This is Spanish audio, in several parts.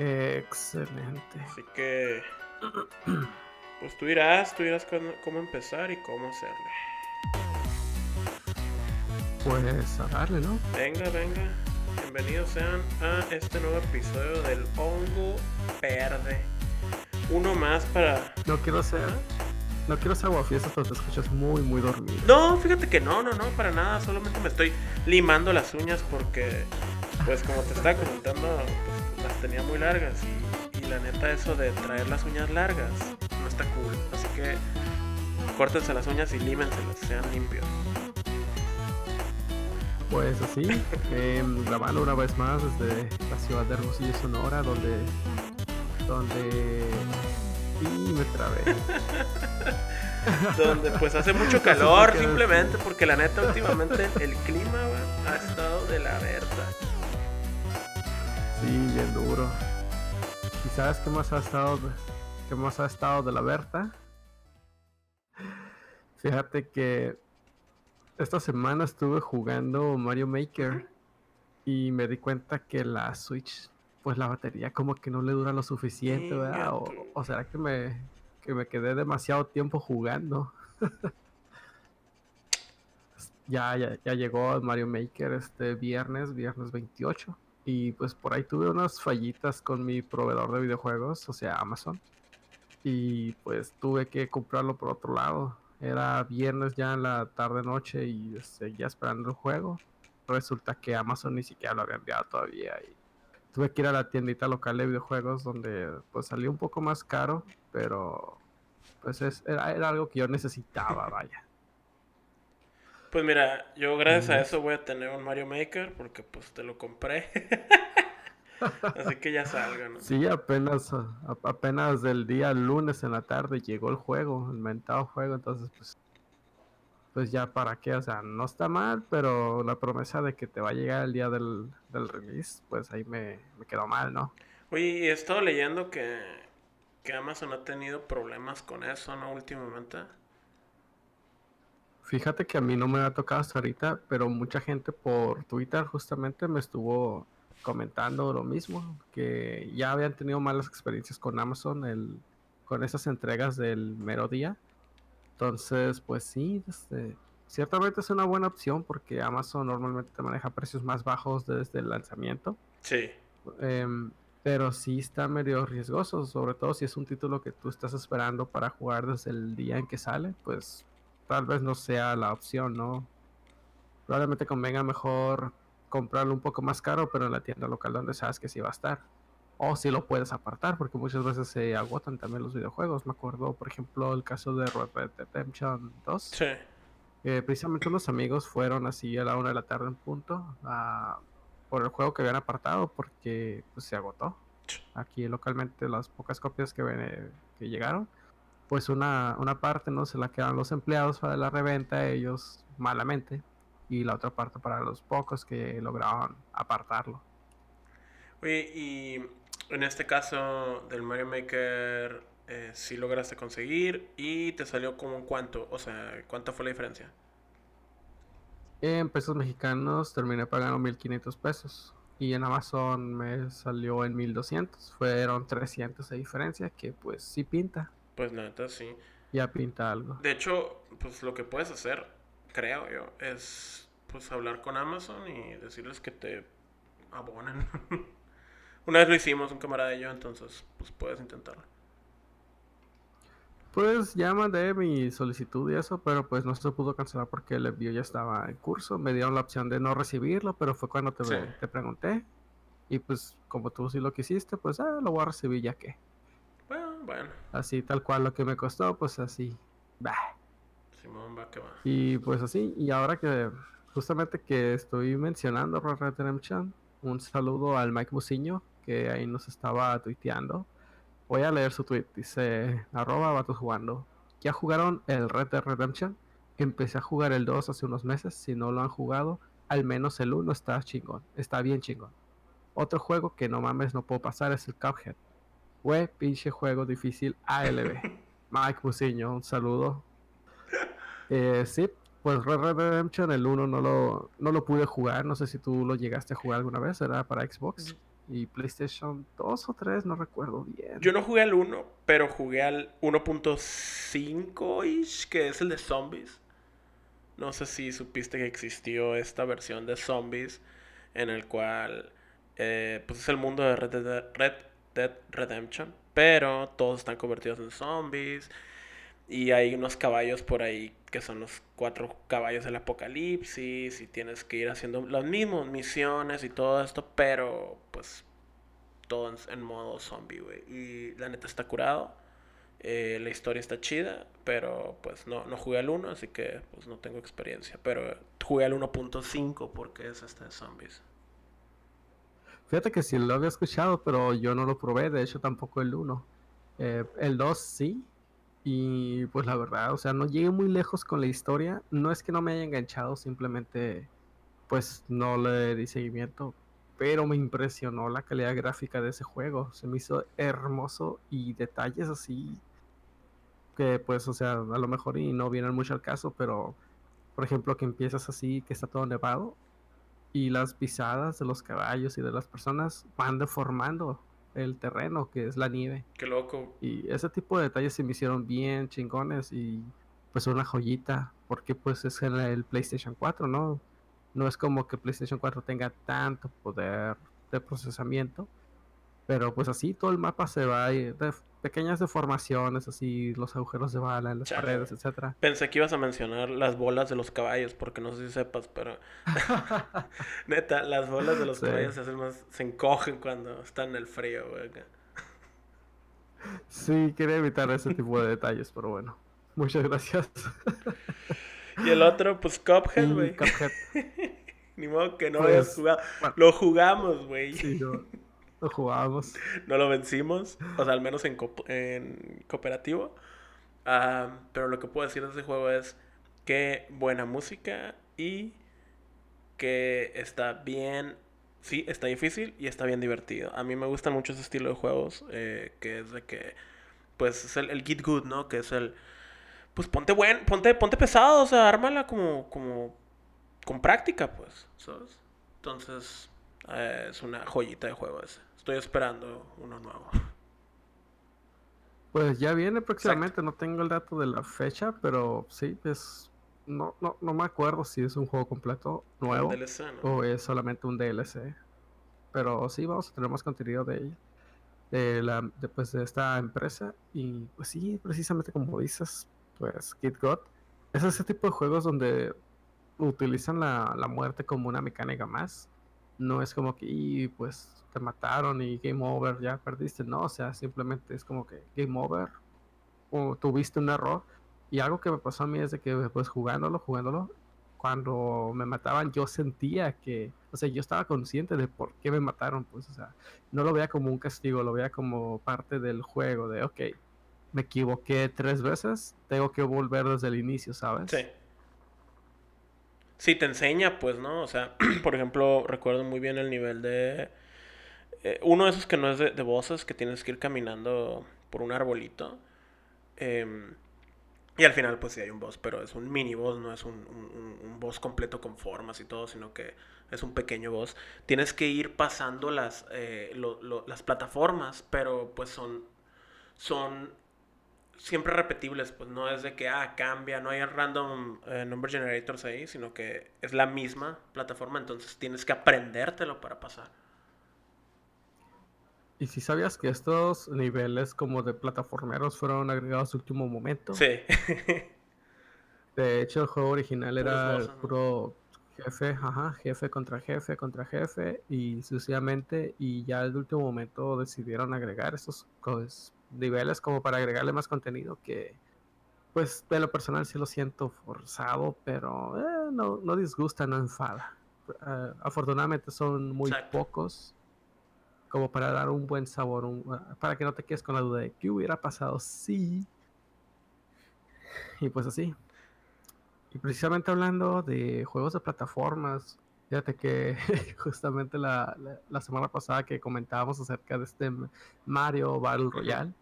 Excelente. Así que, pues tú dirás, tú dirás cómo, empezar y cómo hacerle. Pues a darle, ¿no? Venga, venga. Bienvenidos sean a este nuevo episodio del Hongo Verde. Uno más para. No quiero ser. No quiero ser aguafiestas, pero te escuchas muy, muy dormido. No, fíjate que no, no, no, para nada. Solamente me estoy limando las uñas porque, pues, como te estaba comentando, tenía muy largas. Y, la neta, eso de traer las uñas largas no está cool. Así que córtense las uñas y límenselas, sean limpios. Pues así, em, grabando una vez más desde la ciudad de Hermosillo, Sonora, donde. donde. y me trabé. donde pues hace mucho calor, simplemente porque la neta, últimamente el clima ha estado de la verga. Sí, bien duro. ¿Y sabes qué más ha estado, qué más ha estado de la Berta? Fíjate que esta semana estuve jugando Mario Maker y me di cuenta que la Switch, pues la batería como que no le dura lo suficiente, ¿verdad? O, será que me, que me quedé demasiado tiempo jugando. ya, ya, ya llegó Mario Maker este viernes, viernes 28. Y pues por ahí tuve unas fallitas con mi proveedor de videojuegos, o sea, Amazon. Y pues tuve que comprarlo por otro lado era viernes ya en la tarde noche y seguía esperando el juego. Resulta que Amazon ni siquiera lo había enviado todavía y tuve que ir a la tiendita local de videojuegos donde pues salió un poco más caro, pero pues es, era, algo que yo necesitaba, vaya. Pues mira, yo gracias a eso voy a tener un Mario Maker porque pues te lo compré. Así que ya salga, ¿no? Sí, apenas, apenas del día lunes en la tarde llegó el juego, el mentado juego, entonces pues, pues ya para qué, o sea, no está mal, pero la promesa de que te va a llegar el día del, release, pues ahí me, quedó mal, ¿no? Oye, he estado leyendo que, que Amazon ha tenido problemas con eso, ¿no? Últimamente. Fíjate que a mí no me ha tocado hasta ahorita, pero mucha gente por Twitter justamente me estuvo comentando lo mismo, que ya habían tenido malas experiencias con Amazon el, con esas entregas del mero día. Entonces, pues sí, este, ciertamente es una buena opción porque Amazon normalmente te maneja precios más bajos desde el lanzamiento. Sí. Em, pero sí está medio riesgoso, sobre todo si es un título que tú estás esperando para jugar desde el día en que sale, pues tal vez no sea la opción, ¿no? Probablemente convenga mejor comprarlo un poco más caro, pero en la tienda local donde sabes que sí va a estar. O si lo puedes apartar, porque muchas veces se agotan también los videojuegos. Me acuerdo, por ejemplo, el caso de Red Dead Redemption 2. Sí. precisamente unos amigos fueron así a la una de la tarde en punto por el juego que habían apartado porque pues, se agotó. Aquí localmente las pocas copias que, que llegaron, pues una, una parte no se la quedan los empleados para la reventa, ellos malamente y la otra parte para los pocos que lograban apartarlo. Oye, y en este caso del Mario Maker, eh, sí lograste conseguir y te salió como cuánto, o sea, ¿cuánto fue la diferencia? En pesos mexicanos terminé pagando 1500 pesos y en Amazon me salió en 1200, fueron 300 de diferencia que pues sí pinta. Pues neta, sí. Ya pinta algo. De hecho, pues lo que puedes hacer creo yo, es pues hablar con Amazon y decirles que te abonen. Una vez lo hicimos, un camarada y yo, entonces pues puedes intentarlo. Pues ya mandé mi solicitud y eso, pero pues no se pudo cancelar porque el envío ya estaba en curso. Me dieron la opción de no recibirlo, pero fue cuando te, te pregunté. Y pues como tú sí lo quisiste, pues ah, lo voy a recibir ya que. Bueno. Así tal cual lo que me costó, pues así. Bah. Y pues así, y ahora que justamente que estoy mencionando Red Redemption, un saludo al Mike Musiño, que ahí nos estaba tuiteando. Voy a leer su tweet, dice, arroba vatos jugando. ¿Ya jugaron el Red Dead Redemption? Empecé a jugar el 2 hace unos meses, si no lo han jugado, al menos el 1 está chingón, está bien chingón. Otro juego que no mames no puedo pasar es el Cuphead. Güey, pinche juego difícil ALB. Mike Musiño, un saludo. Eh, sí, pues Red Red Redemption, el 1 no lo, no lo pude jugar. No sé si tú lo llegaste a jugar alguna vez. Era para Xbox. y PlayStation 2 o 3, no recuerdo bien. Yo no jugué al 1, pero jugué al 1.5ish, que es el de zombies. No sé si supiste que existió esta versión de zombies en el cual eh, pues es el mundo de Red Dead, Redemption, pero todos están convertidos en zombies y hay unos caballos por ahí que son los cuatro caballos del apocalipsis y tienes que ir haciendo las mismas misiones y todo esto, pero pues todo en, modo zombie, güey. Y la neta está curado. Eh, la historia está chida, pero pues no, no jugué al 1, así que pues no tengo experiencia. Pero jugué al 1.5 porque es este de zombies. Fíjate que sí lo había escuchado, pero yo no lo probé, de hecho tampoco el 1. Eh, el 2 sí, y pues la verdad, o sea, no llegué muy lejos con la historia. No es que no me haya enganchado, simplemente pues no le di seguimiento. Pero me impresionó la calidad gráfica de ese juego. Se me hizo hermoso y detalles así que pues, o sea, a lo mejor y no vienen mucho al caso, pero por ejemplo que empiezas así, que está todo nevado y las pisadas de los caballos y de las personas van deformando el terreno, que es la nieve. Qué loco. Y ese tipo de detalles se me hicieron bien chingones y pues una joyita, porque pues es en el PlayStation 4, ¿no? No es como que PlayStation 4 tenga tanto poder de procesamiento, pero pues así todo el mapa se va de pequeñas deformaciones, así los agujeros de bala en las paredes, etcétera. Pensé que ibas a mencionar las bolas de los caballos, porque no sé si sepas, pero neta, las bolas de los caballos se hacen más, se encogen cuando están en el frío, güey. sí, quería evitar ese tipo de detalles, pero bueno. Muchas gracias. y el otro, pues Cuphead, güey. Cuphead. Ni modo que no lo hayas pues, jugado. Lo jugamos, güey. Sí, lo jugábamos. No lo vencimos, o sea, al menos en, en cooperativo. Ah, pero lo que puedo decir de ese juego es que buena música y que está bien. Sí, está difícil y está bien divertido. A mí me gusta mucho ese estilo de juegos, eh, que es de que, pues, es el, Get Good, ¿no? Que es el, pues, ponte buen, ponte, ponte pesado, o sea, ármala como, como, con práctica, pues. Entonces, eh, es una joyita de juego ese. Estoy esperando uno nuevo. Pues ya viene próximamente, no tengo el dato de la fecha, pero sí, es no, no, no me acuerdo si es un juego completo nuevo o es solamente un DLC. Pero sí, vamos a tener más contenido de ella, de, la, de, pues, de esta empresa. Y pues sí, precisamente como dices, pues KitGod es ese tipo de juegos donde utilizan la, la muerte como una mecánica más. No es como que, y, pues te mataron y game over, ya perdiste. No, o sea, simplemente es como que game over o tuviste un error. Y algo que me pasó a mí es de que, pues jugándolo, jugándolo, cuando me mataban yo sentía que, o sea, yo estaba consciente de por qué me mataron, pues, o sea, no lo veía como un castigo, lo veía como parte del juego, de, ok, me equivoqué tres veces, tengo que volver desde el inicio, ¿sabes? Sí. Sí, te enseña, pues, ¿no? O sea, por ejemplo, recuerdo muy bien el nivel de eh, uno de esos que no es de, voces, que tienes que ir caminando por un arbolito. Em, y al final, pues sí hay un boss, pero es un mini boss, no es un, un, boss completo con formas y todo, sino que es un pequeño boss. Tienes que ir pasando las, eh, las plataformas, pero pues son, son siempre repetibles, pues no es de que, ah, cambia, no hay random eh, number generators ahí, sino que es la misma plataforma, entonces tienes que aprendértelo para pasar. ¿Y si sabías que estos niveles como de plataformeros fueron agregados al último momento? Sí. de hecho, el juego original era el puro jefe, ajá, jefe contra jefe contra jefe y sucesivamente y ya al último momento decidieron agregar estos niveles como para agregarle más contenido que pues de lo personal sí lo siento forzado, pero eh, no, no disgusta, no enfada. Eh, afortunadamente son muy pocos como para dar un buen sabor, ah, para que no te quedes con la duda de qué hubiera pasado si. Y pues así. Y precisamente hablando de juegos de plataformas, fíjate que justamente la, la, semana pasada que comentábamos acerca de este Mario Battle Royale,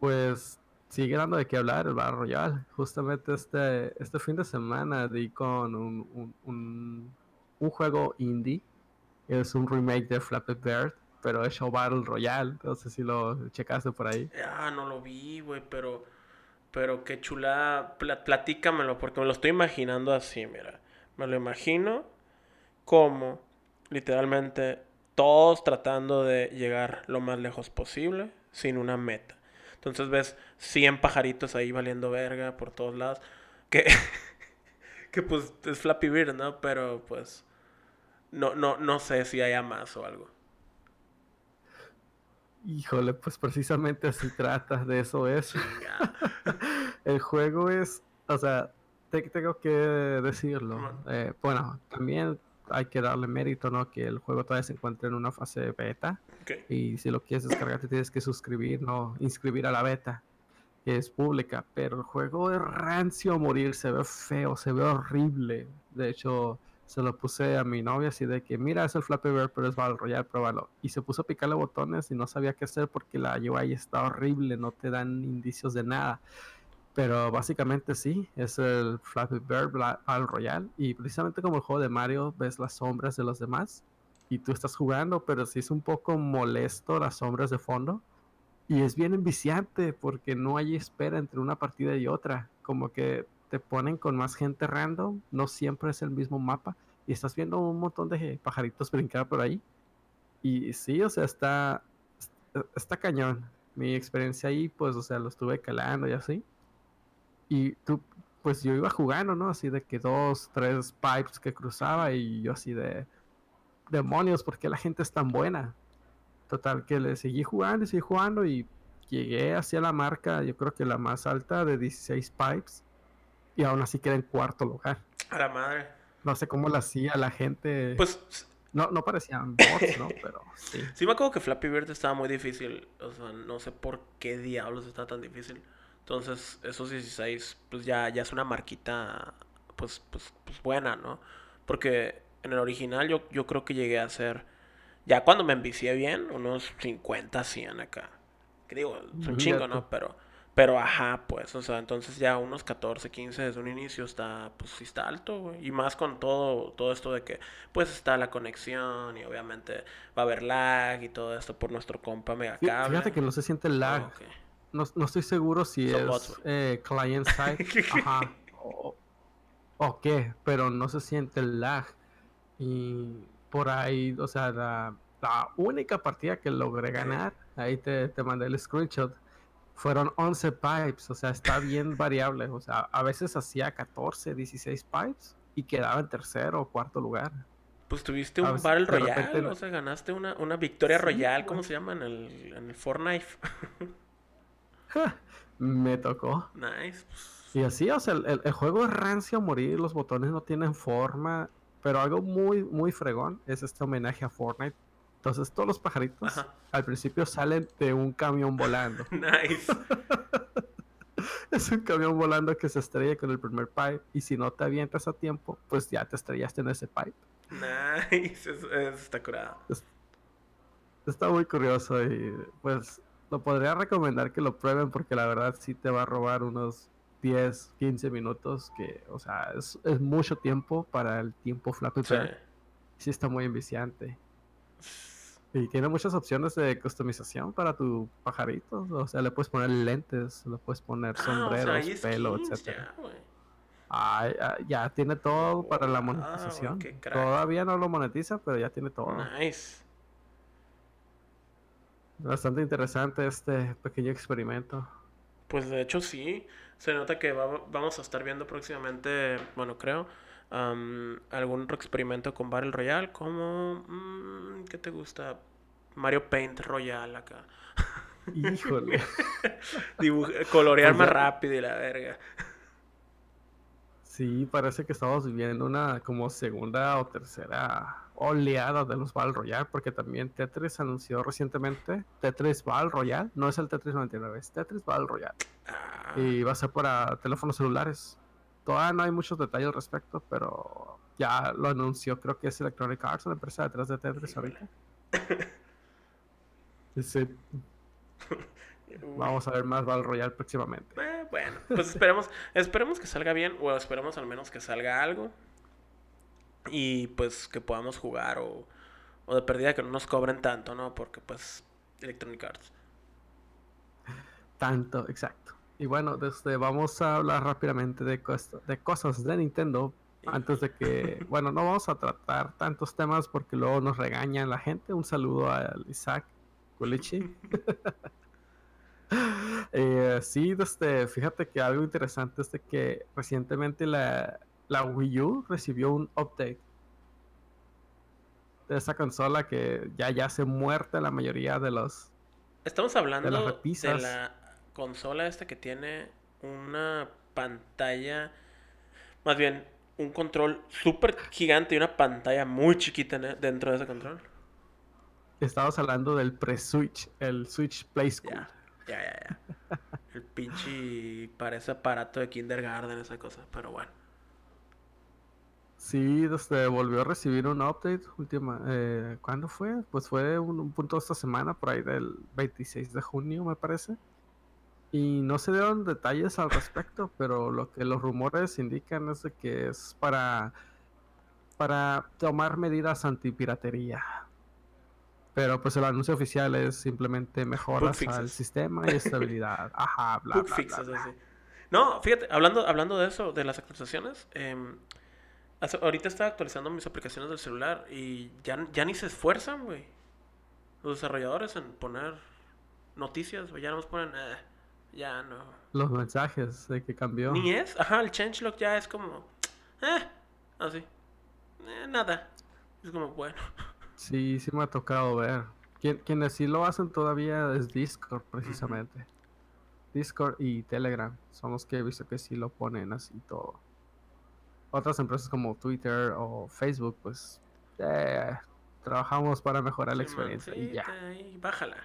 pues sigue dando de qué hablar el Battle Royale. Justamente este, este fin de semana di con un, un, un, un juego indie, es un remake de Flappy Bird pero hecho Battle Royale. No sé si lo checaste por ahí. Ah, no lo vi, güey, pero. Pero qué chulada. platícamelo, porque me lo estoy imaginando así, mira. Me lo imagino como, literalmente, todos tratando de llegar lo más lejos posible sin una meta. Entonces ves 100 pajaritos ahí valiendo verga por todos lados. Que, que pues es Flappy Bird, ¿no? Pero pues no, no, no sé si haya más o algo. Híjole, pues precisamente así trata, de eso es. el juego es, o sea, tengo que decirlo. Eh, bueno, también hay que darle mérito, ¿no? Que el juego todavía se encuentra en una fase beta. Y si lo quieres descargar, te tienes que suscribir, ¿no? Inscribir a la beta, que es pública. Pero el juego es rancio a morir, se ve feo, se ve horrible. De hecho, se lo puse a mi novia así de que, mira, es el Flappy Bird, pero es Battle Royale, pruébalo. Y se puso a picarle botones y no sabía qué hacer porque la UI está horrible, no te dan indicios de nada. Pero básicamente sí, es el Flappy Bird Battle Royale. Y precisamente como el juego de Mario, ves las sombras de los demás y tú estás jugando, pero sí es un poco molesto las sombras de fondo. Y es bien enviciante porque no hay espera entre una partida y otra. Como que te ponen con más gente random, no siempre es el mismo mapa. Y estás viendo un montón de pajaritos brincar por ahí. Y sí, o sea, está, está cañón. Mi experiencia ahí, pues, o sea, lo estuve calando y así. Y tú, pues yo iba jugando, ¿no? Así de que dos, tres pipes que cruzaba y yo así de demonios, ¿por qué la gente es tan buena? Total, que le seguí jugando y seguí jugando y llegué hacia la marca, yo creo que la más alta de 16 pipes y aún así quedé en cuarto lugar. A la madre. No sé cómo lo hacía la gente. Pues. No, no parecían bots, ¿no? Pero sí. Sí, me acuerdo que Flappy Bird estaba muy difícil. O sea, no sé por qué diablos está tan difícil. Entonces, esos 16, pues ya, ya es una marquita, pues, pues, pues buena, ¿no? Porque en el original yo, yo creo que llegué a hacer, ya cuando me envicié bien, unos 50, 100 acá. Que digo, es un chingo, ¿no? Pero, pero ajá, pues, o sea, entonces ya unos 14, 15 desde un inicio está, pues sí está alto, güey. Y más con todo, todo esto de que, pues está la conexión y obviamente va a haber lag y todo esto por nuestro compa Megacable. Fíjate que no se siente lag. Ah, no, no estoy seguro si es eh, client side ajá, o, qué, pero no se siente el lag. Y por ahí, o sea, la, única partida que logré ganar, ahí te, te mandé el screenshot, fueron 11 pipes, o sea, está bien variable. O sea, a veces hacía 14, 16 pipes y quedaba en tercero o cuarto lugar. Pues tuviste un Battle Royale, o sea, ganaste una, una victoria royal, ¿cómo se llama? En el, en el Fortnite. Me tocó. Nice. Y así, o sea, el, juego es rancio a morir, los botones no tienen forma, pero algo muy, muy fregón es este homenaje a Fortnite. Entonces todos los pajaritos al principio salen de un camión volando. nice. es un camión volando que se estrella con el primer pipe y si no te avientas a tiempo, pues ya te estrellaste en ese pipe. Nice, eso, está curado. está muy curioso y pues lo podría recomendar que lo prueben porque la verdad sí te va a robar unos 10, 15 minutos que, o sea, es, mucho tiempo para el tiempo Flappy Bird. Sí. está muy enviciante. Y tiene muchas opciones de customización para tu pajarito. O sea, le puedes poner lentes, le puedes poner ah, sombreros, pelo, etc. Ya, ya, tiene todo para la monetización. Todavía no lo monetiza, pero ya tiene todo. Nice. Bastante interesante este pequeño experimento. Pues de hecho sí, se nota que vamos a estar viendo próximamente, bueno creo, algún otro experimento con Battle Royale, como, mm, ¿qué te gusta? Mario Paint Royale acá. Híjole. colorear pues más rápido y la verga. Sí, parece que estamos viviendo una como segunda o tercera oleada de los Battle Royale, porque también Tetris anunció recientemente Tetris Battle Royale, no es el Tetris 99, es Tetris Battle Royale. Ah. Y va a ser para teléfonos celulares. Todavía no hay muchos detalles al respecto, pero ya lo anunció, creo que es Electronic Arts, la empresa detrás de Tetris ahorita. sí. Vamos a ver más Battle Royale próximamente. Eh, bueno, pues esperemos, esperemos que salga bien, o esperemos al menos que salga algo. Y pues que podamos jugar o, O de pérdida que no nos cobren tanto, ¿no? Porque pues Electronic Arts. Tanto, exacto. Y bueno, desde, vamos a hablar rápidamente de, de cosas de Nintendo. Antes de que, bueno, no vamos a tratar tantos temas porque luego nos regañan la gente. Un saludo a Isaac Gulichi. eh, sí, desde, fíjate que algo interesante es de que recientemente la, la Wii U recibió un update de esa consola que ya ya se muerta la mayoría de los Estamos hablando de, la consola esta que tiene una pantalla más bien un control súper gigante y una pantalla muy chiquita dentro de ese control. Estamos hablando del pre-Switch, el Switch Play School. Ya, ya, ya. ya. el pinche parece aparato de kindergarten, esa cosa, pero bueno. Sí, desde volvió a recibir un update última. Eh, ¿Cuándo fue? Pues fue un, punto de esta semana, por ahí del 26 de junio, me parece. Y no se dieron detalles al respecto, pero lo que los rumores indican es de que es para para tomar medidas antipiratería. Pero pues el anuncio oficial es simplemente mejoras al sistema y estabilidad. Ajá, bla, bla, bla, No, fíjate, hablando, hablando de eso, de las actualizaciones, eh, ahorita estaba actualizando mis aplicaciones del celular y ya, ya ni se esfuerzan, güey. Los desarrolladores en poner noticias, güey. Ya nos ponen, eh, ya no. Los mensajes de que cambió. Ni es, ajá, el changelog ya es como, eh, así. Eh, nada. Es como, bueno. Sí, sí me ha tocado ver. quienes sí lo hacen todavía es Discord, precisamente. Discord y Telegram son los que he visto que sí lo ponen así todo otras empresas como Twitter o Facebook, pues eh, trabajamos para mejorar la experiencia y ya. bájala.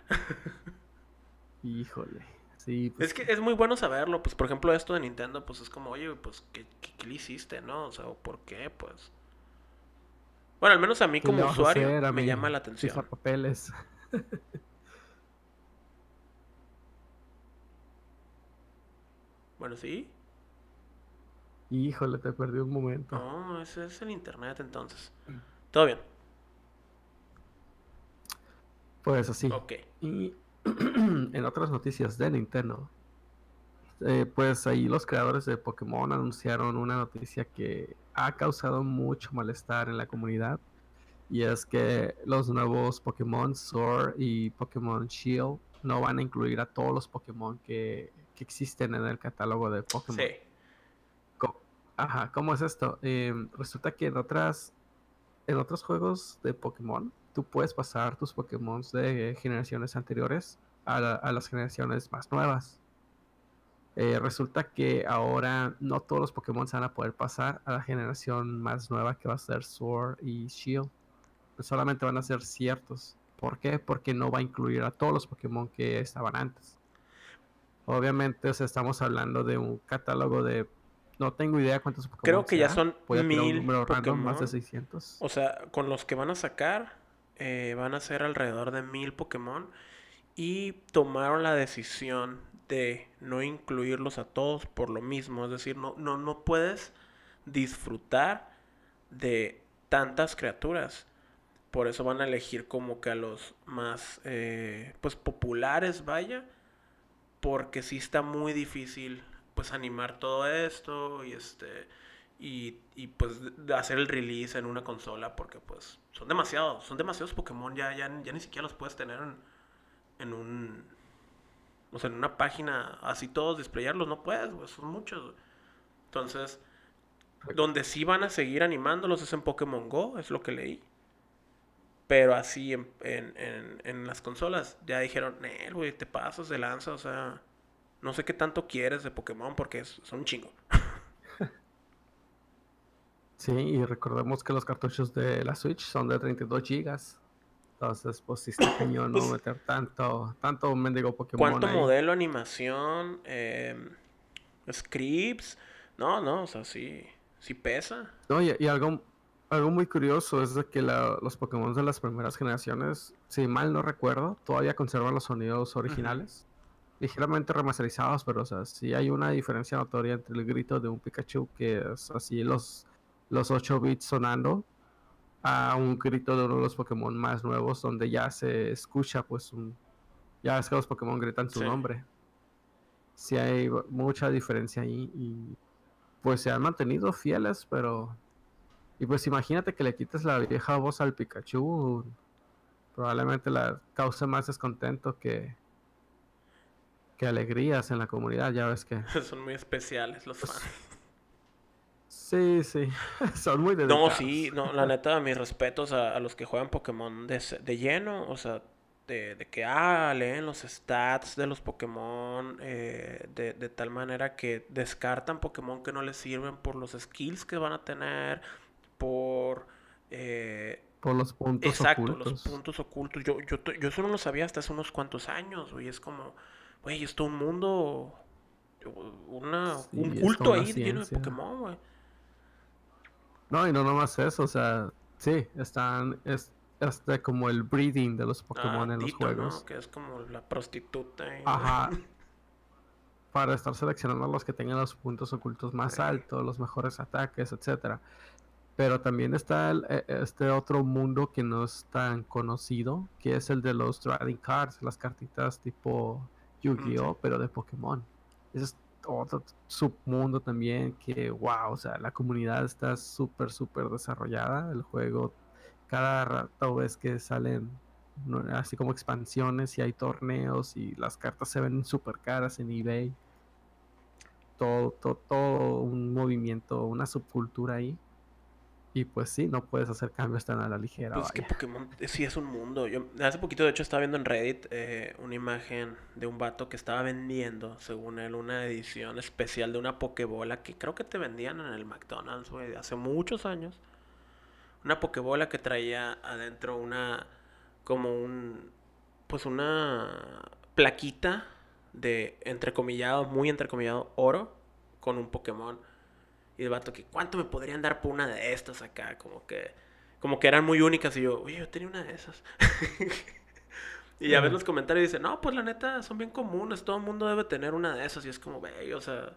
Híjole. Sí, pues es que es muy bueno saberlo, pues por ejemplo esto de Nintendo, pues es como, oye, pues ¿qué, qué, le hiciste, no? O sea, ¿por qué? Pues... Bueno, al menos a mí como usuario me llama la atención. papeles. bueno, sí. Híjole, te perdí un momento. No, ese es el internet entonces. Todo bien. Pues así. Ok. Y en otras noticias de Nintendo, eh, pues ahí los creadores de Pokémon anunciaron una noticia que ha causado mucho malestar en la comunidad. Y es que los nuevos Pokémon Sword y Pokémon Shield no van a incluir a todos los Pokémon que, que existen en el catálogo de Pokémon. Sí. Ajá, ¿cómo es esto? Em, resulta que en otras, en otros juegos de Pokémon, tú puedes pasar tus Pokémon de generaciones anteriores a, las generaciones más nuevas. Eh, resulta que ahora no todos los Pokémon se van a poder pasar a la generación más nueva que va a ser Sword y Shield. solamente van a ser ciertos. ¿Por qué? Porque no va a incluir a todos los Pokémon que estaban antes. Obviamente, estamos hablando de un catálogo de no tengo idea cuántos Pokémon. Creo que ya son mil Pokémon. más de 600. O sea, con los que van a sacar, eh, van a ser alrededor de mil Pokémon. Y tomaron la decisión de no incluirlos a todos por lo mismo. Es decir, no, no, no puedes disfrutar de tantas criaturas. Por eso van a elegir como que a los más eh, pues populares, vaya. Porque sí está muy difícil pues animar todo esto y este y, y pues hacer el release en una consola porque pues son demasiados, son demasiados Pokémon, ya, ya, ya ni siquiera los puedes tener en, en un o sea, en una página así todos displayarlos, no puedes, son muchos. Entonces, donde sí van a seguir animándolos es en Pokémon Go, es lo que leí. Pero así en, en, en, en las consolas ya dijeron, güey, te pasas de lanza, o sea, no sé qué tanto quieres de Pokémon porque son un chingo. sí, y recordemos que los cartuchos de la Switch son de 32 gigas. Entonces, pues sí está cañón no meter tanto, tanto mendigo Pokémon. ¿Cuánto modelo, animación, eh, scripts? No, no, o sea, sí, sí pesa. No, y, algo, algo muy curioso es de que los Pokémon de las primeras generaciones, si mal no recuerdo, todavía conservan los sonidos originales ligeramente remasterizados, pero o sea, sí hay una diferencia notoria entre el grito de un Pikachu que es así los, los 8 bits sonando a un grito de uno de los Pokémon más nuevos donde ya se escucha pues un... Ya es que los Pokémon gritan su nombre. Sí hay mucha diferencia ahí y pues se han mantenido fieles, pero... Y pues imagínate que le quites la vieja voz al Pikachu, probablemente la cause más descontento que, que alegrías en la comunidad, ya ves que... Son muy especiales los pues, fans. Sí, sí, son muy dedicados. No, sí, no, la neta, mis respetos a, los que juegan Pokémon de, de lleno, o sea, de, de, que, ah, leen los stats de los Pokémon eh, de, de, tal manera que descartan Pokémon que no les sirven por los skills que van a tener, por... Eh, por los puntos exacto, los puntos ocultos. Yo, yo, yo eso no lo sabía hasta hace unos cuantos años, güey. Es como, güey, esto un mundo, una, un culto ahí lleno de Pokémon, güey. No, y no nomás eso, o sea, sí, están, es, este como el breeding de los Pokémon ah, en los juegos. Que es como la prostituta. Ajá. Para estar seleccionando a los que tengan los puntos ocultos más altos, los mejores ataques, etcétera. Pero también está e, este otro mundo que no es tan conocido, que es el de los trading cards, las cartitas tipo Yu-Gi-Oh, pero de Pokémon. es otro submundo también que, wow, o sea, la comunidad está súper, súper desarrollada. El juego, cada rato ves que salen así como expansiones y hay torneos y las cartas se ven súper caras en eBay. Todo, todo, todo un movimiento, una subcultura ahí. Y pues sí, no puedes hacer cambios tan a la ligera. Pues que Pokémon eh, sí es un mundo. Yo hace poquito, de hecho, estaba viendo en Reddit eh, una imagen de un vato que estaba vendiendo, según él, una edición especial de una Pokébola que creo que te vendían en el McDonald's, güey, hace muchos años. Una Pokébola que traía adentro una, como un, pues una plaquita de entrecomillado, muy entrecomillado, oro con un Pokémon. Y el vato que, ¿cuánto me podrían dar por una de estas acá? Como que, como que eran muy únicas. Y yo, oye, yo tenía una de esas. y ya ves los comentarios y dicen, no, pues la neta, son bien comunes. Todo el mundo debe tener una de esas. Y es como, ve, o sea,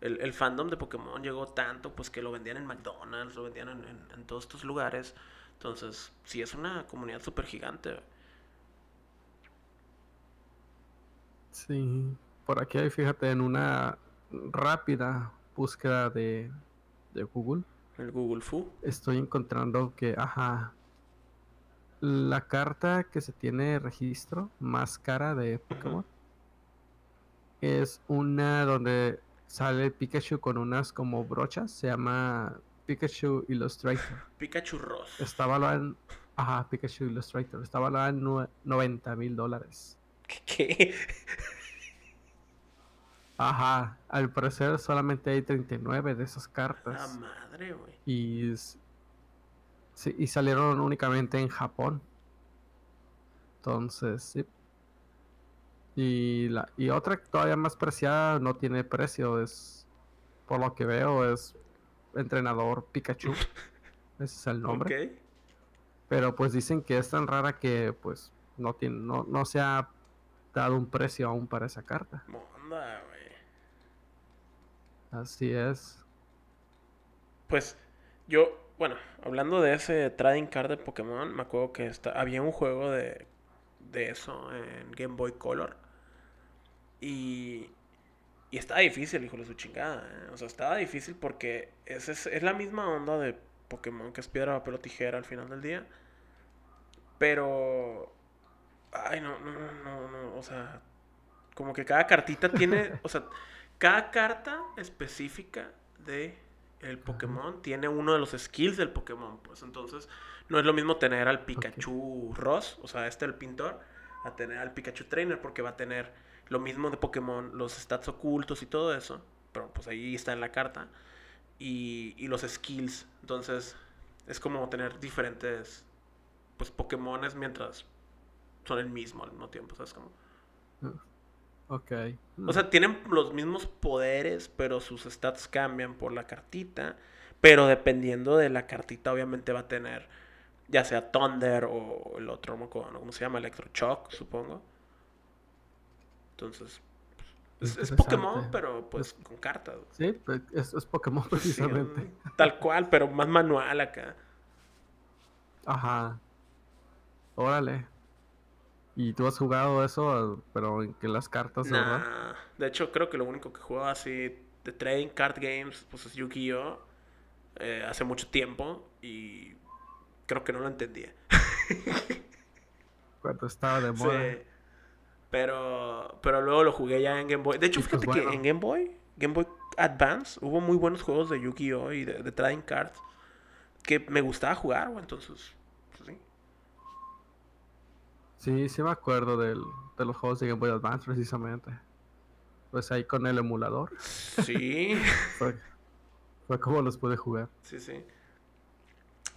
el, fandom de Pokémon llegó tanto, pues que lo vendían en McDonald's, lo vendían en, todos estos lugares. Entonces, sí, es una comunidad súper gigante. Sí, por aquí hay, fíjate, en una rápida búsqueda de, de Google. El Google Fu. Estoy encontrando que, ajá, la carta que se tiene registro más cara de Pokémon es una donde sale Pikachu con unas como brochas, se llama Pikachu Illustrator. Pikachu Ross. Está valorada en, ajá, Pikachu Illustrator, está valorada en 90 mil dólares. ¿Qué? Ajá, al parecer solamente hay 39 de esas cartas. La madre, güey. Y, sí, y salieron únicamente en Japón. Entonces, sí. Y, la, y otra todavía más preciada no tiene precio, es, por lo que veo, es entrenador Pikachu. Ese es el nombre. Pero pues dicen que es tan rara que pues no, tiene, no, no se ha dado un precio aún para esa carta. Monda, Así es. Pues yo, bueno, hablando de ese trading card de Pokémon, me acuerdo que está, había un juego de, de eso en Game Boy Color. Y, y estaba difícil, hijo de su chingada. ¿eh? O sea, estaba difícil porque es, es, la misma onda de Pokémon que es piedra, papel o tijera al final del día. Pero... Ay, no, no, no, no, o sea... Como que cada cartita tiene... O sea, cada carta específica de el Pokémon tiene uno de los skills del Pokémon, pues entonces no es lo mismo tener al Pikachu Ross, o sea, este el pintor, a tener al Pikachu Trainer porque va a tener lo mismo de Pokémon, los stats ocultos y todo eso, pero pues ahí está en la carta y, y los skills, entonces es como tener diferentes pues Pokémones mientras son el mismo al mismo tiempo, ¿sabes cómo? Ah. Ok. O sea, tienen los mismos poderes, pero sus stats cambian por la cartita. Pero dependiendo de la cartita, obviamente va a tener ya sea Thunder o el otro, ¿cómo se llama? Electroshock, supongo. Entonces, es, Pokémon, pero pues con cartas. Sí, pues, es, Pokémon precisamente. tal cual, pero más manual acá. Ajá. Órale. ¿Y tú has jugado eso, pero en que las cartas, nah. De hecho, creo que lo único que jugaba así de trading card games, pues es Yu-Gi-Oh! Eh, hace mucho tiempo y creo que no lo entendía. Cuando estaba de moda. Sí. Pero, pero luego lo jugué ya en Game Boy. De hecho, pues fíjate que en Game Boy, Game Boy Advance, hubo muy buenos juegos de Yu-Gi-Oh! y de, trading cards que me gustaba jugar. Entonces. Sí, sí me acuerdo de los juegos de Game Boy Advance precisamente. Pues ahí con el emulador. Sí. fue, como los pude jugar. Sí, sí.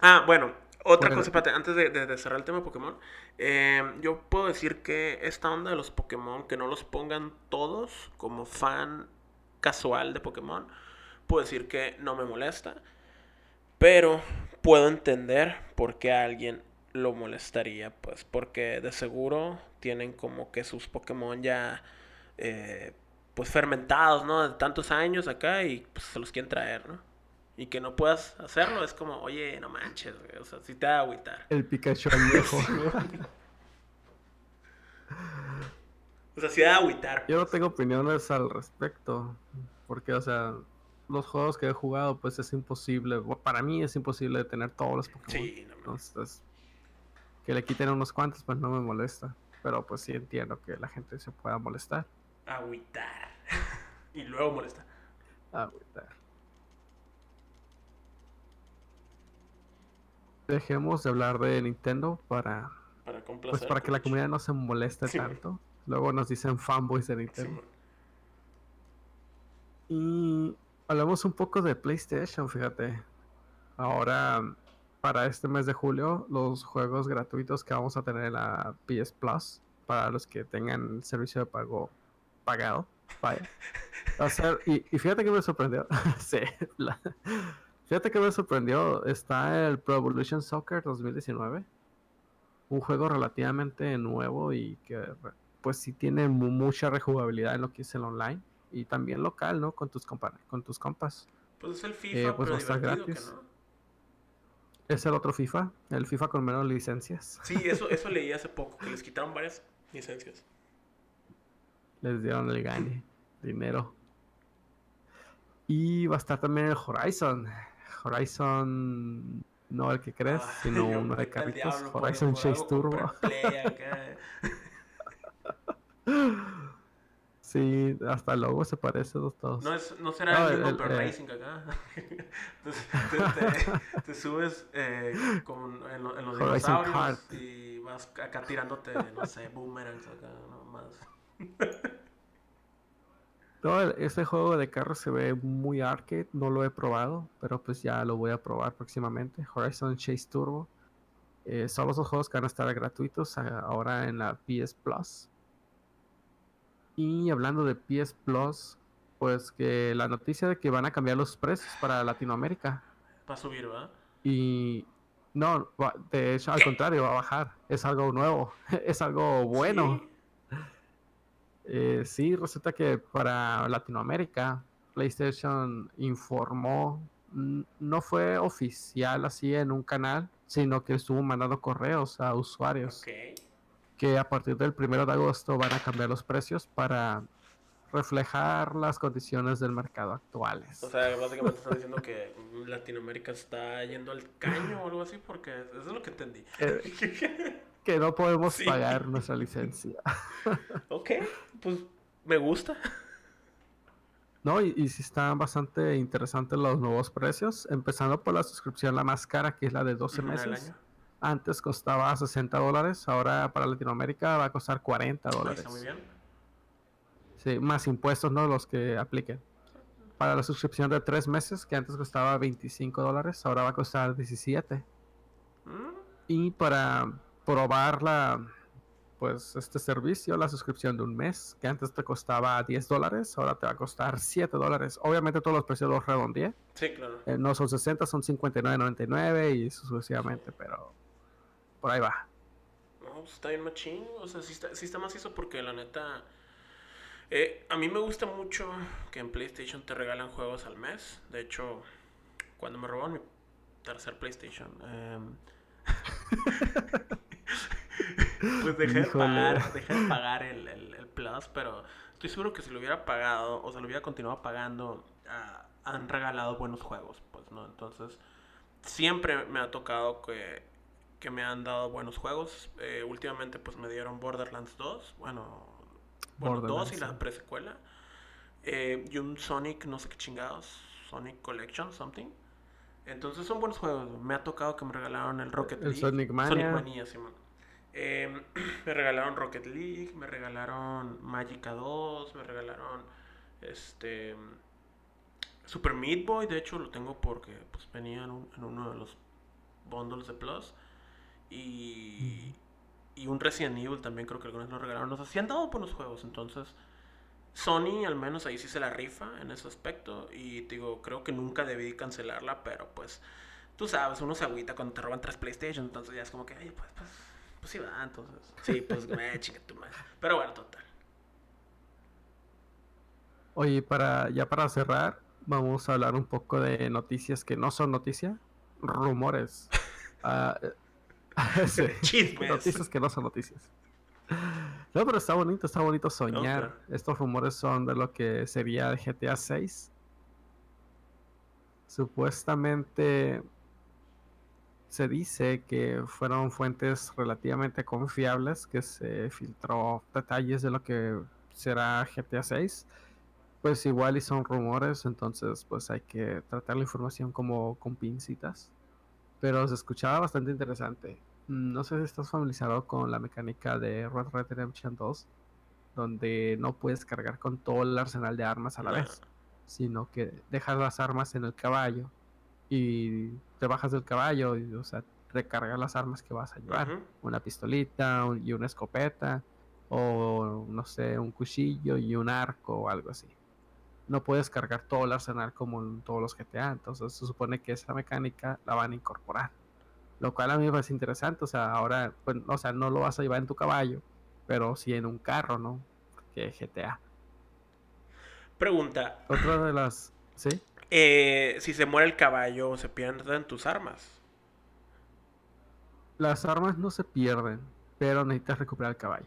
Ah, bueno, otra cosa, espérate, antes de, cerrar el tema de Pokémon. Eh, yo puedo decir que esta onda de los Pokémon, que no los pongan todos como fan casual de Pokémon, puedo decir que no me molesta. Pero puedo entender por qué alguien lo molestaría, pues porque de seguro tienen como que sus Pokémon ya eh, pues fermentados, ¿no? De tantos años acá y pues se los quieren traer, ¿no? Y que no puedas hacerlo es como, oye, no manches, o sea, si te da agüitar. El Pikachu viejo. o sea, si da agüitar. Yo no tengo opiniones al respecto, porque, o sea, los juegos que he jugado, pues es imposible, para mí es imposible tener todos los Pokémon. Sí, no, Entonces, que le quiten unos cuantos, pues no me molesta. Pero pues sí entiendo que la gente se pueda molestar. Agüitar. y luego molestar. Agüitar. Dejemos de hablar de Nintendo para, para, pues, para que la comunidad no se moleste tanto. Luego nos dicen fanboys de Nintendo. y hablamos un poco de PlayStation, fíjate. Ahora para este mes de julio los juegos gratuitos que vamos a tener en la PS Plus para los que tengan el servicio de pago pagado. Vaya. y, fíjate que me sorprendió. sí, fíjate que me sorprendió. Está el Pro Evolution Soccer 2019. Un juego relativamente nuevo y que pues sí tiene mucha rejugabilidad en lo que es el online. Y también local, ¿no? Con tus, compa con tus compas. Pues es el FIFA, eh, pues a estar gratis. Es el otro FIFA, el FIFA con menos licencias. Sí, eso, eso leí hace poco, que les quitaron varias licencias. Les dieron el gane, dinero. Y va a estar también el Horizon. Horizon, no el que crees, ah, sino uno de carritos. Horizon Chase Turbo. Sí, hasta el logo se parece a todos. No, es, no será el mismo eh, Racing acá. Entonces, te, subes eh, con, en, los dinosaurios y vas acá tirándote, no sé, boomerangs acá, ¿no? Más. No, este juego de carros se ve muy arcade, no lo he probado, pero pues ya lo voy a probar próximamente. Horizon Chase Turbo. Eh, son los dos juegos que van a estar gratuitos ahora en la PS Plus. Y hablando de PS Plus, pues que la noticia de que van a cambiar los precios para Latinoamérica. Va a subir, ¿verdad? Y no, de hecho al contrario, va a bajar. Es algo nuevo, es algo bueno. ¿Sí? Eh, sí, resulta que para Latinoamérica, PlayStation informó, no fue oficial así en un canal, sino que estuvo mandando correos a usuarios. Okay que a partir del primero de agosto van a cambiar los precios para reflejar las condiciones del mercado actuales. O sea, básicamente están diciendo que Latinoamérica está yendo al caño o algo así, porque eso es lo que entendí. Eh, que no podemos pagar nuestra licencia. ok, pues me gusta. No, y, y sí están bastante interesantes los nuevos precios, empezando por la suscripción la más cara, que es la de 12 meses. Antes costaba 60 dólares, ahora para Latinoamérica va a costar 40 dólares. Está muy bien. Sí, más impuestos, ¿no? Los que apliquen. Para la suscripción de 3 meses, que antes costaba 25 dólares, ahora va a costar 17. Mm. Y para probar la, pues este servicio, la suscripción de un mes, que antes te costaba 10 dólares, ahora te va a costar 7 dólares. Obviamente todos los precios los redondeé. Sí, claro. Eh, no son 60, son 59.99 y sucesivamente, pero por ahí va. No, pues está bien machín. O sea, sí está, sí está macizo porque la neta. Eh, a mí me gusta mucho que en PlayStation te regalan juegos al mes. De hecho, cuando me robaron mi tercer PlayStation, em, pues dejé de pagar, dejé de pagar el, el, Plus, pero estoy seguro que si lo hubiera pagado, o sea, lo hubiera continuado pagando, ah, han regalado buenos juegos, pues, ¿no? Entonces, siempre me ha tocado que, que me han dado buenos juegos. Eh, últimamente, pues, me dieron Borderlands 2, bueno, bueno 2 y la presecuela. Eh, y un Sonic, no sé qué chingados, Sonic Collection, something. Entonces son buenos juegos. Me ha tocado que me regalaron el Rocket League. El Sonic Mania. Sonic sí, em, me regalaron Rocket League, me regalaron Magica 2, me regalaron este Super Meat Boy, de hecho lo tengo porque pues venía en, uno de los bundles de Plus. Y, y un Resident Evil también creo que algunos lo regalaron. Nos hacían dado buenos juegos, entonces Sony al menos ahí sí se la rifa en ese aspecto y digo, creo que nunca debí cancelarla, pero pues tú sabes, uno se agüita cuando te roban tres PlayStation, entonces ya es como que, ay, pues, pues, pues sí va, entonces, sí, pues me chinga tu madre. Pero bueno, total. Oye, para, ya para cerrar, vamos a hablar un poco de noticias que no son noticias, rumores. uh, Chismes. Noticias que no son noticias. No, pero está bonito, está bonito soñar. Estos rumores son de lo que sería el GTA 6. Supuestamente se dice que fueron fuentes relativamente confiables que se filtró detalles de lo que será GTA 6. Pues igual y son rumores, entonces pues hay que tratar la información como con pincitas. Pero se escuchaba bastante interesante. Mm, no sé si estás familiarizado con la mecánica de Red Red Redemption 2, donde no puedes cargar con todo el arsenal de armas a la vez, sino que dejas las armas en el caballo y te bajas del caballo y, o sea, recargas las armas que vas a llevar, una pistolita y una escopeta, o no sé, un cuchillo y un arco o algo así. No puedes cargar todo el arsenal como en todos los GTA, entonces se supone que esa mecánica la van a incorporar. Lo cual a mí me parece interesante, o sea, ahora, pues, o sea, no lo vas a llevar en tu caballo, pero sí en un carro, ¿no? Que GTA. Pregunta. Otra de las, ¿sí? Eh, si se muere el caballo, ¿se pierden tus armas? Las armas no se pierden, pero necesitas recuperar el caballo.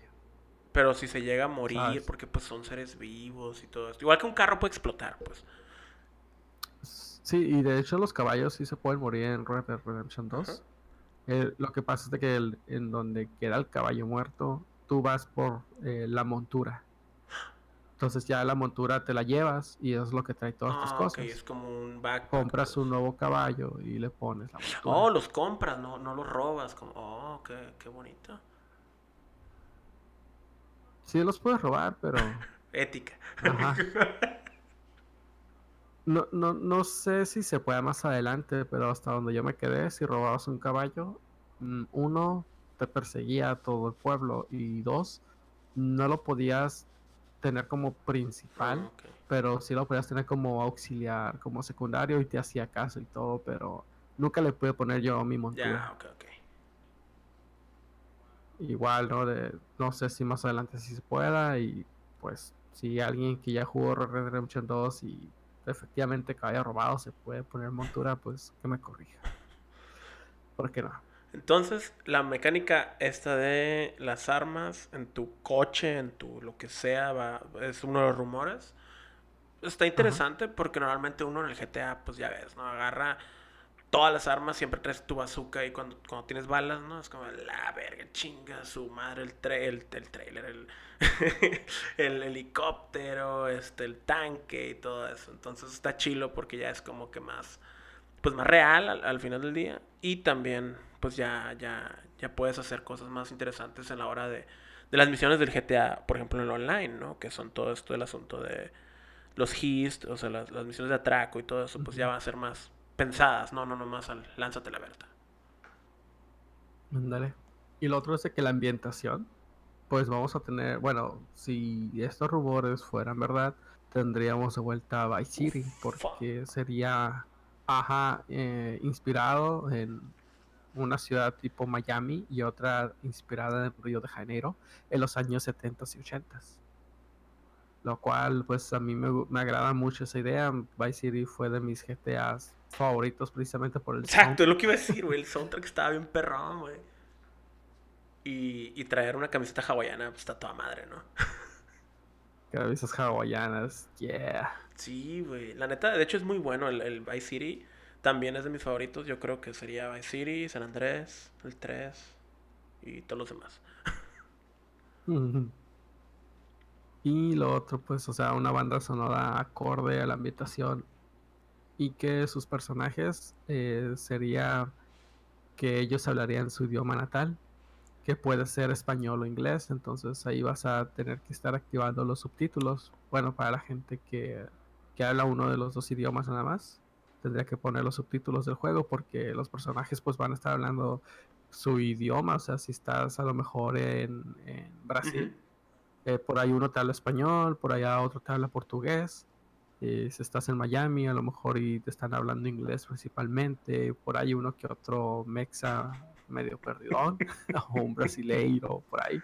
Pero si se llega a morir, porque pues son seres vivos y todo esto. Igual que un carro puede explotar, pues. Sí, y de hecho los caballos sí se pueden morir en Red Dead Redemption 2. Eh, lo que pasa es que en donde queda el caballo muerto, tú vas por eh, la montura. Entonces ya la montura te la llevas y es lo que trae todas tus ah, cosas. es como un backpack. Compras un nuevo caballo y le pones la montura. Oh, los compras, no, no los robas. Como, oh, qué, qué bonito. Sí, los puedes robar, pero... Ética. Ajá. No, no, no sé si se puede más adelante, pero hasta donde yo me quedé, si robabas un caballo, mm, uno, te perseguía a todo el pueblo y dos, no lo podías tener como principal, pero sí lo podías tener como auxiliar, como secundario y te hacía caso y todo, pero nunca le pude poner yo mi montura. Igual, ¿no? De, no sé si más adelante sí se pueda y pues si alguien que ya jugó Red Dead Redemption 2 y efectivamente caballo robado se puede poner montura, pues que me corrija. ¿Por qué no? Entonces, la mecánica esta de las armas en tu coche, en tu lo que sea, va, es uno de los rumores. Está interesante porque normalmente uno en el GTA, pues ya ves, ¿no? Agarra todas las armas, siempre traes tu bazooka y cuando, cuando tienes balas, ¿no? Es como la verga, chinga, su madre, el, el, el trailer, el, el helicóptero, este, el tanque y todo eso. Entonces está chilo porque ya es como que más, pues más real al, final del día. Y también, pues ya, ya, ya puedes hacer cosas más interesantes en la hora de, de las misiones del GTA, por ejemplo, en el online, ¿no? Que son todo esto, el asunto de los hits, o sea, las, las misiones de atraco y todo eso, pues ya van a ser más pensadas, no, no, no más al lánzate la verdad. Ándale. Y lo otro es que la ambientación pues vamos a tener, bueno, si estos rumores fueran verdad, tendríamos de vuelta a Vice City, porque sería, ajá, eh, inspirado en una ciudad tipo Miami y otra inspirada en Río de Janeiro en los años 70 y 80. Lo cual, pues a mí me, me, agrada mucho esa idea. Vice City fue de mis GTAs favoritos precisamente por el Exacto, es lo que iba a decir, güey. El soundtrack estaba bien perrón, güey. Y, traer una camiseta hawaiana, pues está toda madre, ¿no? Camisas hawaianas, yeah. Sí, güey. La neta, de hecho es muy bueno el, el Vice City. También es de mis favoritos. Yo creo que sería Vice City, San Andrés, el 3 y todos los demás. Y lo otro, pues, o sea, una banda sonora acorde a la ambientación y que sus personajes eh, sería que ellos hablarían su idioma natal, que puede ser español o inglés, entonces ahí vas a tener que estar activando los subtítulos. Bueno, para la gente que, que habla uno de los dos idiomas nada más, tendría que poner los subtítulos del juego porque los personajes pues van a estar hablando su idioma, o sea, si estás a lo mejor en, Brasil, eh, por ahí uno te habla español, por allá otro te habla portugués, eh, si estás en Miami a lo mejor y te están hablando inglés principalmente, por ahí uno que otro mexa medio perdidón, o un brasileiro por ahí,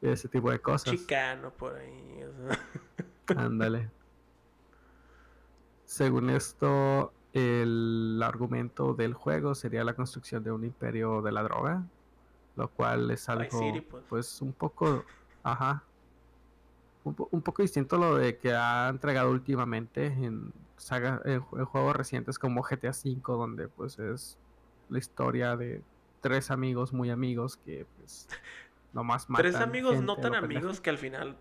ese tipo de cosas. Chicano por ahí. Ándale. Según esto, el argumento del juego sería la construcción de un imperio de la droga, lo cual es algo pues. pues. un poco, ajá, un, poco distinto a lo de que ha entregado últimamente en saga, en, juegos recientes como GTA V, donde pues es la historia de tres amigos muy amigos que pues nomás matan. Tres amigos no tan amigos que al final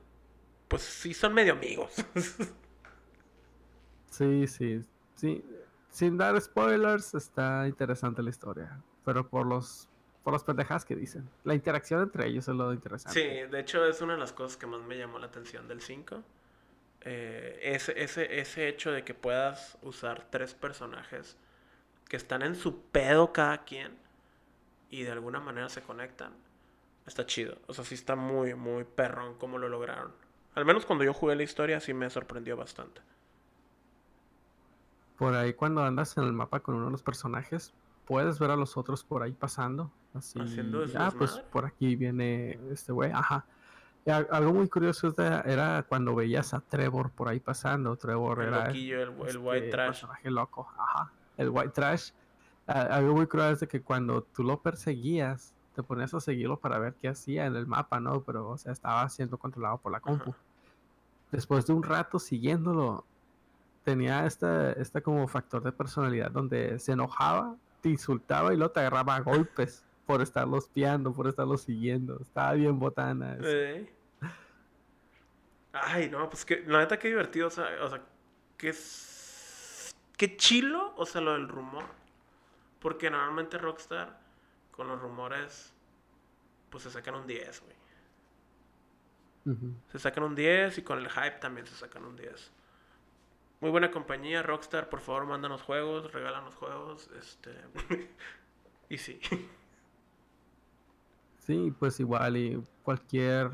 pues sí son medio amigos. sí, sí, sí sin dar spoilers, está interesante la historia. Pero por los por las pendejas que dicen. La interacción entre ellos es lo interesante. Sí, de hecho es una de las cosas que más me llamó la atención del 5. Eh, ese, ese, ese hecho de que puedas usar tres personajes que están en su pedo cada quien y de alguna manera se conectan, está chido. O sea, sí está muy, muy perrón como lo lograron. Al menos cuando yo jugué la historia sí me sorprendió bastante por ahí cuando andas en el mapa con uno de los personajes, puedes ver a los otros por ahí pasando. Así, Haciendo ah, pues por aquí viene este güey, ajá. algo muy curioso era cuando veías a Trevor por ahí pasando. Trevor era el, este white trash. personaje loco, ajá. El white trash. algo muy curioso es de que cuando tú lo perseguías, te ponías a seguirlo para ver qué hacía en el mapa, ¿no? Pero, o sea, estaba siendo controlado por la compu. Después de un rato siguiéndolo, tenía esta, esta como factor de personalidad donde se enojaba, te insultaba y luego te agarraba a golpes por estarlos piando, por estarlos siguiendo. Estaba bien botana. Ay, no, pues que, la neta qué divertido, o sea, o sea, qué, qué chilo, o sea, lo del rumor. Porque normalmente Rockstar, con los rumores, pues se sacan un 10, güey. Se sacan un 10 y con el hype también se sacan un 10 muy buena compañía, Rockstar, por favor, mándanos juegos, regálanos juegos, este y sí. Sí, pues igual y cualquier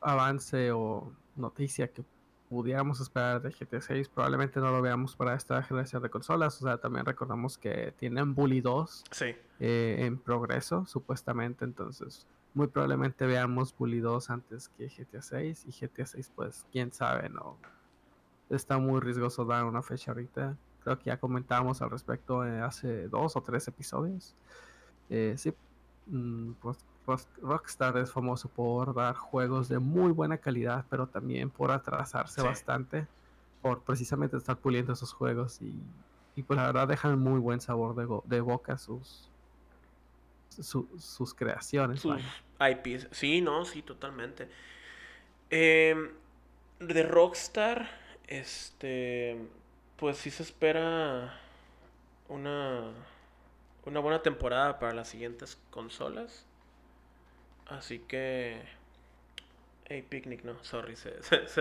avance o noticia que pudiéramos esperar de GT 6 probablemente no lo veamos para esta generación de consolas. O sea, también recordamos que tienen Bully 2 sí. Eh, en progreso, supuestamente. Entonces, muy probablemente veamos Bully 2 antes que GTA 6. Y GTA 6, pues, quién sabe, ¿no? está muy riesgoso dar una fecha ahorita. Creo que ya comentábamos al respecto eh, hace dos o tres episodios. Eh, sí, mm, Rockstar es famoso por dar juegos de muy buena calidad, pero también por atrasarse bastante, por precisamente estar puliendo esos juegos y, y pues la verdad dejan muy buen sabor de, de boca sus, sus creaciones. Sus IPs, sí, no, sí, totalmente. Em, de Rockstar, este, pues sí se espera una, una buena temporada para las siguientes consolas. Así que... Hey, picnic, no, sorry, se,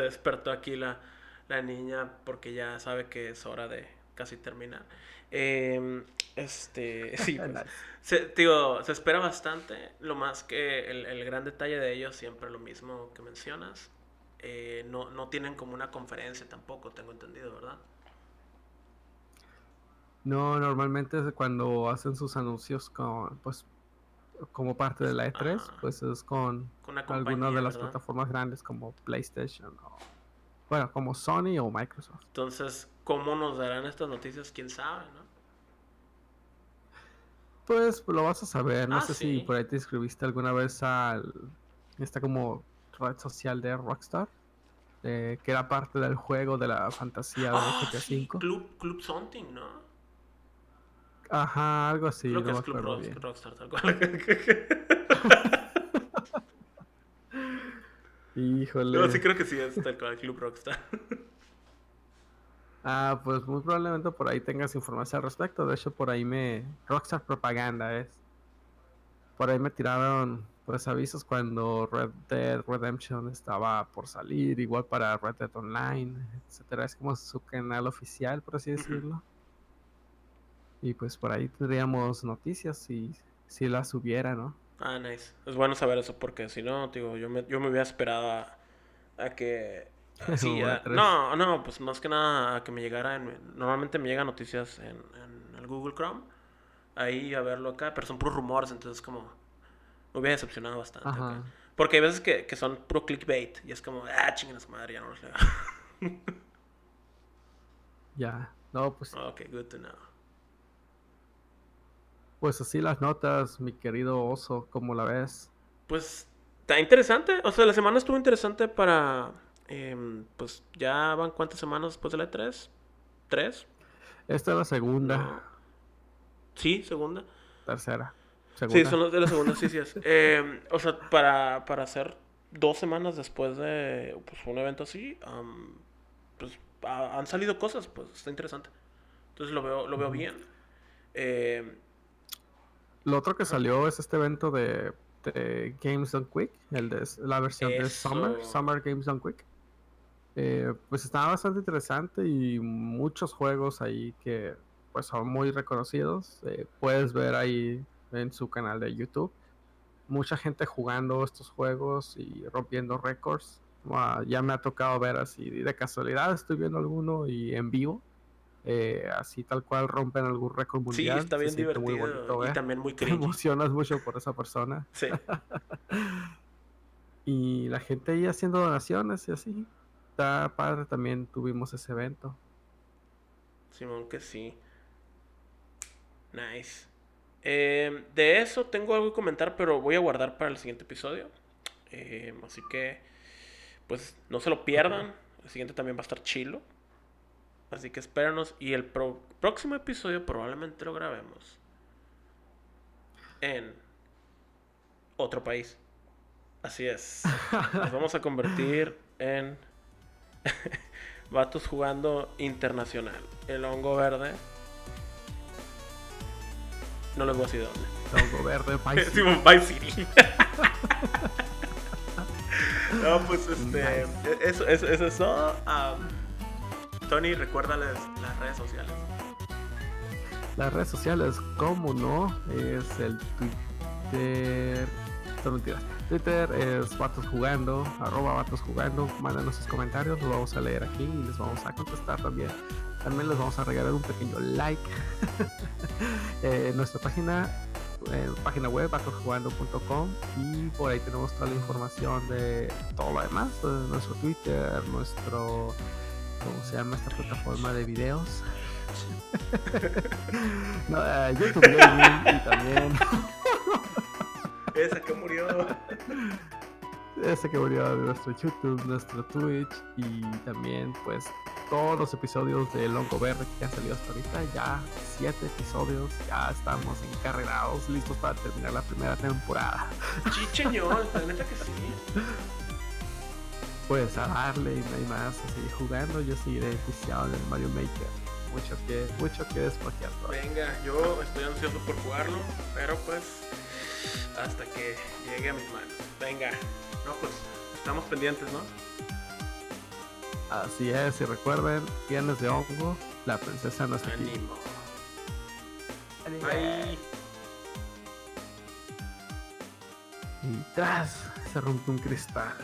despertó aquí la, la, niña porque ya sabe que es hora de casi terminar. Em, este, sí, pues, se, digo, se espera bastante, lo más que el, el gran detalle de ellos, siempre lo mismo que mencionas, eh, no, no tienen como una conferencia tampoco, tengo entendido, ¿verdad? No, normalmente es cuando hacen sus anuncios con, pues, como parte de la E3, pues es con, alguna de las plataformas grandes como PlayStation o, bueno, como Sony o Microsoft. Entonces, ¿cómo nos darán estas noticias? ¿Quién sabe, no? Pues lo vas a saber. No ah, sé si por ahí te inscribiste alguna vez al. Esta como red social de Rockstar. que era parte del juego de la fantasía de ah, GTA V. Club, Club Something, ¿no? Ajá, algo así. Creo que es Club Rockstar, tal cual. Híjole. No, sí creo que sí es tal cual, Club Rockstar. Ah, pues muy probablemente por ahí tengas información al respecto. De hecho, por ahí me. Rockstar Propaganda es. Por ahí me tiraron pues avisos cuando Red Dead Redemption estaba por salir, igual para Red Dead Online, etcétera. Es como su canal oficial, por así decirlo. Y pues por ahí tendríamos noticias si, si las hubiera, ¿no? Ah, nice. Es bueno saber eso porque si no, digo, yo me, yo me hubiera esperado a que Sí, no, no, pues más que nada a que me llegara. normalmente me llegan noticias en, el Google Chrome. Ahí a verlo acá, pero son puros rumores, entonces como. Me hubiera decepcionado bastante. Porque hay veces que, que, son puro clickbait y es como, ah, chinguen su madre, ya no los leo. ya, no, pues. Ok, good to know. Pues así las notas, mi querido oso, ¿cómo la ves? Pues está interesante. O sea, la semana estuvo interesante para Em, pues ya van cuántas semanas después de la E3? ¿Tres? Esta es la segunda. Sí, segunda. Tercera. Sí, son de la segunda, sí, sí es. Em, o sea, para, para hacer dos semanas después de pues, un evento así, pues han salido cosas, pues está interesante. Entonces lo veo, lo veo bien. Em, lo otro que salió es este evento de, Games Done Quick, el de la versión de Summer, Summer Games Done Quick. Eh, pues estaba bastante interesante y muchos juegos ahí que pues son muy reconocidos. Eh, puedes ver ahí en su canal de YouTube mucha gente jugando estos juegos y rompiendo récords. ya me ha tocado ver así de casualidad estoy viendo alguno y en vivo. Eh, así tal cual rompen algún récord mundial. Sí, está bien divertido y también muy cringy. Te emocionas mucho por esa persona. Sí. y la gente ahí haciendo donaciones y así está padre, también tuvimos ese evento. Simón, que sí. Nice. Em, de eso tengo algo que comentar, pero voy a guardar para el siguiente episodio. Em, así que, pues, no se lo pierdan. El siguiente también va a estar chilo. Así que espéranos. Y el próximo episodio probablemente lo grabemos en otro país. Así es. Nos vamos a convertir en Vatos jugando internacional. El hongo verde. No les voy a decir dónde. El hongo verde, Vice City. no, pues este. Eso, eso, eso. eso Tony, recuérdales las redes sociales. Las redes sociales, ¿cómo no? Es el Twitter. No mentiras. Twitter es Vatos Jugando, arroba Vatos Jugando. Mándanos sus comentarios, los vamos a leer aquí y les vamos a contestar también. También les vamos a regalar un pequeño like. en nuestra página, página web, vatosjugando.com. Y por ahí tenemos toda la información de todo lo demás: nuestro Twitter, nuestro. ¿Cómo se llama esta plataforma de videos? no, uh, YouTube Gaming y también. Esa que murió. Esa que murió de nuestro YouTube, nuestro Twitch y también pues todos los episodios de Longo Verde que han salido hasta ahorita. Ya siete episodios, ya estamos encarregados, listos para terminar la primera temporada. Chicheñol, la neta que sí. Pues a darle y no hay más, a seguir jugando. Yo seguiré enjuiciado en el Mario Maker. Mucho que, mucho que desbloquear. Venga, yo estoy ansioso por jugarlo, pero pues hasta que llegue a mis manos. Venga, no, pues estamos pendientes, ¿no? Así es, y recuerden, tienes de hongo, la princesa no está aquí. Bye. Y tras se rompe un cristal.